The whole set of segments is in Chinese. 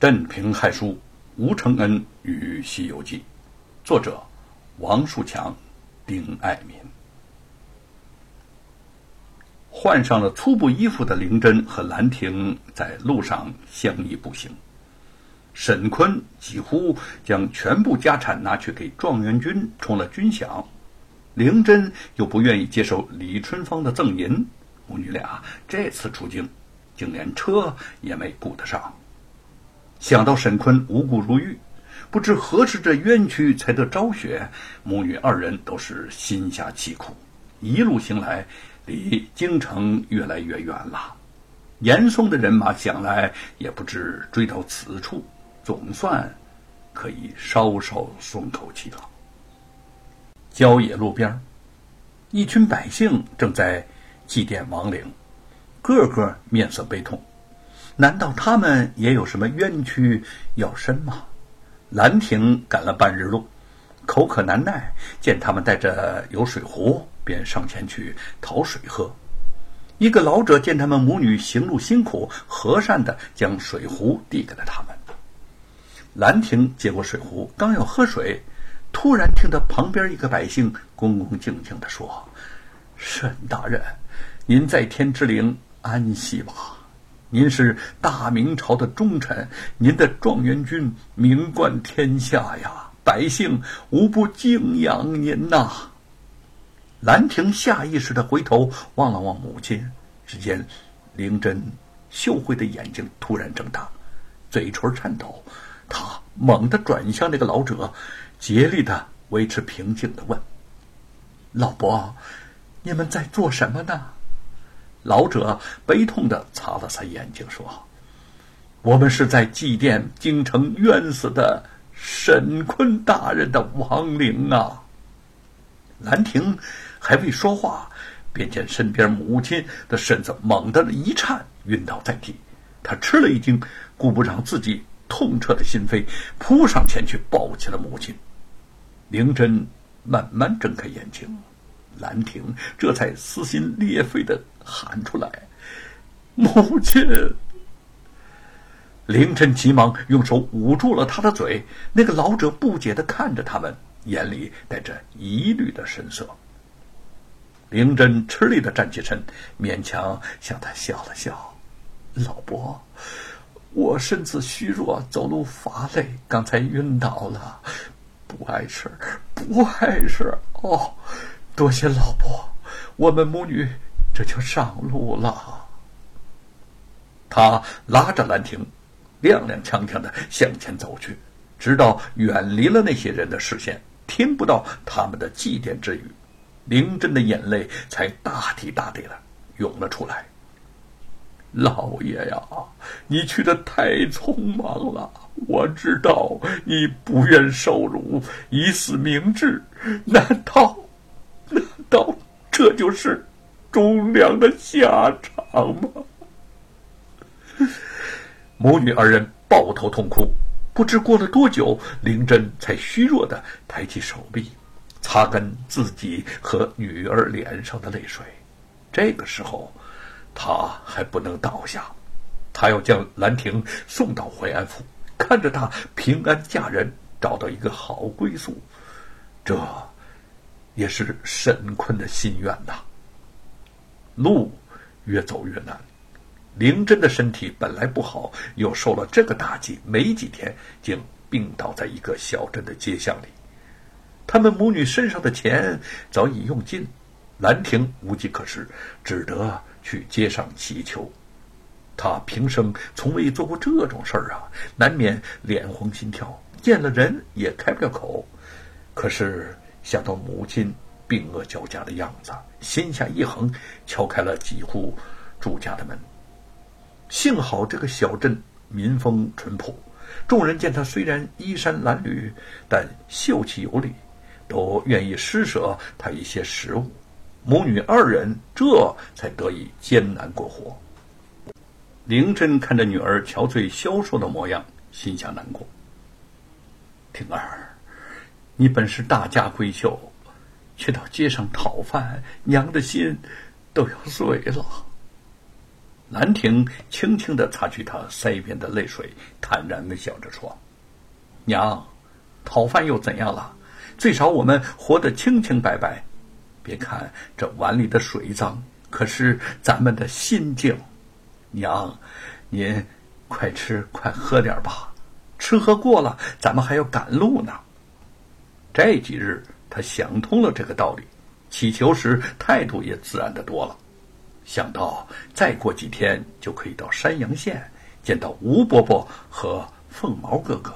镇平害书，吴承恩与《西游记》，作者王树强、丁爱民。换上了粗布衣服的灵真和兰亭在路上相依步行。沈坤几乎将全部家产拿去给状元军充了军饷，灵真又不愿意接受李春芳的赠银，母女俩这次出京，竟连车也没顾得上。想到沈坤无辜入狱，不知何时这冤屈才得昭雪，母女二人都是心下凄苦。一路行来，离京城越来越远了。严嵩的人马想来也不知追到此处，总算可以稍稍松口气了。郊野路边，一群百姓正在祭奠亡灵，个个面色悲痛。难道他们也有什么冤屈要伸吗？兰亭赶了半日路，口渴难耐，见他们带着有水壶，便上前去讨水喝。一个老者见他们母女行路辛苦，和善的将水壶递给了他们。兰亭接过水壶，刚要喝水，突然听到旁边一个百姓恭恭敬敬的说：“沈大人，您在天之灵安息吧。”您是大明朝的忠臣，您的状元军名冠天下呀，百姓无不敬仰您呐。兰亭下意识的回头望了望母亲，只见灵真秀慧的眼睛突然睁大，嘴唇颤抖，他猛地转向那个老者，竭力的维持平静的问：“老伯，你们在做什么呢？”老者悲痛的擦了擦眼睛，说：“我们是在祭奠京城冤死的沈坤大人的亡灵啊。”兰亭还未说话，便见身边母亲的身子猛地一颤，晕倒在地。他吃了一惊，顾不上自己痛彻的心扉，扑上前去抱起了母亲。灵真慢慢睁开眼睛。兰亭这才撕心裂肺的喊出来：“母亲！”凌晨急忙用手捂住了他的嘴。那个老者不解的看着他们，眼里带着疑虑的神色。凌晨吃力的站起身，勉强向他笑了笑：“老伯，我身子虚弱，走路乏累，刚才晕倒了，不碍事，不碍事。哦。”多谢老婆，我们母女这就上路了。他拉着兰亭，踉踉跄跄的向前走去，直到远离了那些人的视线，听不到他们的祭奠之语，灵真的眼泪才大滴大滴的涌了出来。老爷呀，你去的太匆忙了，我知道你不愿受辱，以死明志，难道？到这就是忠良的下场吗？母女二人抱头痛哭。不知过了多久，灵真才虚弱的抬起手臂，擦干自己和女儿脸上的泪水。这个时候，他还不能倒下，他要将兰亭送到淮安府，看着她平安嫁人，找到一个好归宿。这。也是沈坤的心愿呐。路越走越难，灵真的身体本来不好，又受了这个打击，没几天竟病倒在一个小镇的街巷里。他们母女身上的钱早已用尽，兰亭无计可施，只得去街上乞求。他平生从未做过这种事儿啊，难免脸红心跳，见了人也开不了口。可是。想到母亲病恶交加的样子，心下一横，敲开了几户住家的门。幸好这个小镇民风淳朴，众人见他虽然衣衫褴褛，但秀气有礼，都愿意施舍他一些食物。母女二人这才得以艰难过活。灵真看着女儿憔悴消瘦的模样，心下难过。婷儿。你本是大家闺秀，却到街上讨饭，娘的心都要碎了。兰亭轻轻地擦去她腮边的泪水，坦然微笑着说：“娘，讨饭又怎样了？最少我们活得清清白白。别看这碗里的水脏，可是咱们的心净。娘，您快吃快喝点吧，吃喝过了，咱们还要赶路呢。”这几日，他想通了这个道理，祈求时态度也自然的多了。想到再过几天就可以到山阳县见到吴伯伯和凤毛哥哥，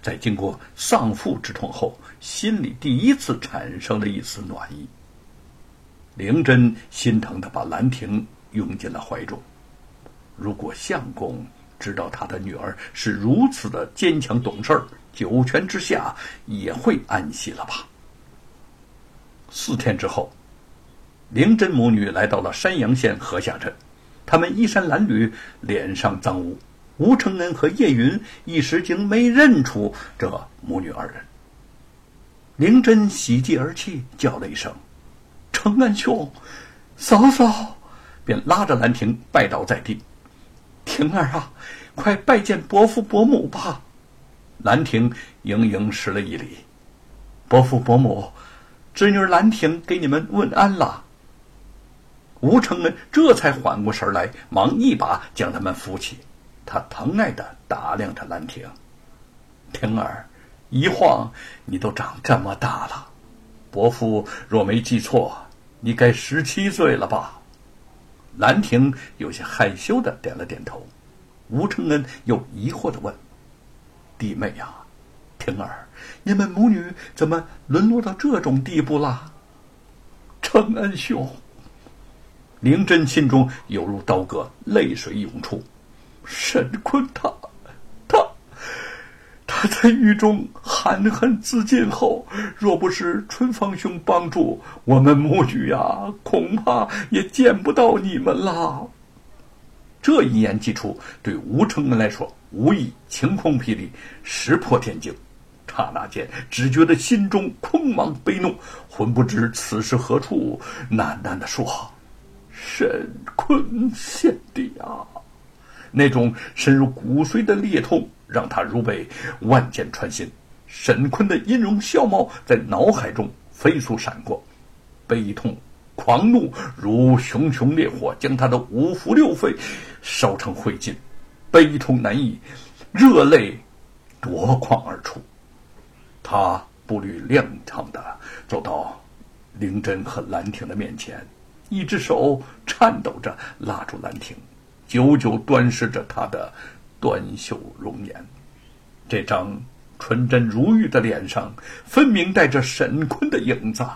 在经过丧父之痛后，心里第一次产生了一丝暖意。灵真心疼的把兰亭拥进了怀中。如果相公知道他的女儿是如此的坚强懂事儿，九泉之下也会安息了吧？四天之后。灵真母女来到了山阳县河下镇，他们衣衫褴褛，脸上脏污。吴承恩和叶云一时竟没认出这母女二人。灵真喜极而泣，叫了一声：“承恩兄，嫂嫂！”便拉着兰亭拜倒在地：“婷儿啊，快拜见伯父伯母吧！”兰亭盈盈施了一礼：“伯父伯母，侄女兰亭给你们问安了。”吴承恩这才缓过神来，忙一把将他们扶起。他疼爱的打量着兰亭：“婷儿，一晃你都长这么大了。伯父若没记错，你该十七岁了吧？”兰亭有些害羞的点了点头。吴承恩又疑惑的问：“弟妹呀，婷儿，你们母女怎么沦落到这种地步啦？”承恩兄。灵真心中犹如刀割，泪水涌出。沈坤他，他，他在狱中含恨自尽后，若不是春芳兄帮助，我们母女呀，恐怕也见不到你们了。这一言既出，对吴承恩来说，无疑晴空霹雳，石破天惊。刹那间，只觉得心中空茫悲怒，魂不知此时何处，喃喃的说。神坤贤弟啊，那种深入骨髓的裂痛让他如被万箭穿心。沈坤的音容笑貌在脑海中飞速闪过，悲痛、狂怒如熊熊烈火，将他的五腑六肺烧成灰烬，悲痛难抑，热泪夺眶而出。他步履踉跄的走到灵真和兰亭的面前。一只手颤抖着拉住兰亭，久久端视着他的端秀容颜。这张纯真如玉的脸上，分明带着沈坤的影子。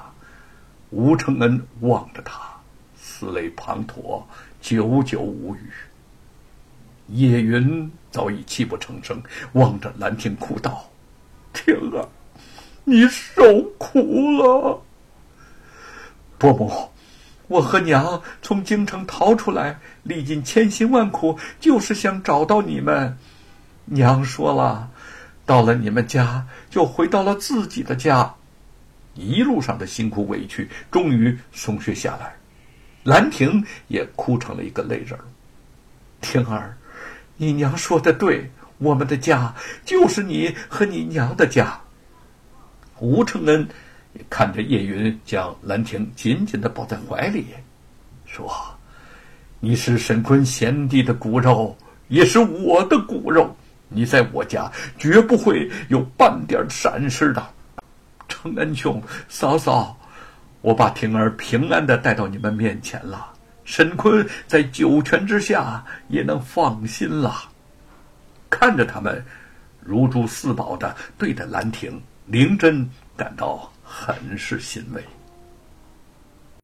吴承恩望着他，思泪滂沱，久久无语。叶云早已泣不成声，望着兰亭哭道：“天啊，你受苦了，伯母。”我和娘从京城逃出来，历尽千辛万苦，就是想找到你们。娘说了，到了你们家，就回到了自己的家。一路上的辛苦委屈，终于松懈下来。兰亭也哭成了一个泪人。婷儿，你娘说的对，我们的家就是你和你娘的家。吴承恩。看着叶云将兰亭紧紧的抱在怀里，说：“你是沈坤贤弟的骨肉，也是我的骨肉。你在我家绝不会有半点闪失的。程恩兄、嫂嫂，我把婷儿平安的带到你们面前了。沈坤在九泉之下也能放心了。”看着他们如珠似宝的对待兰亭，灵真感到。很是欣慰。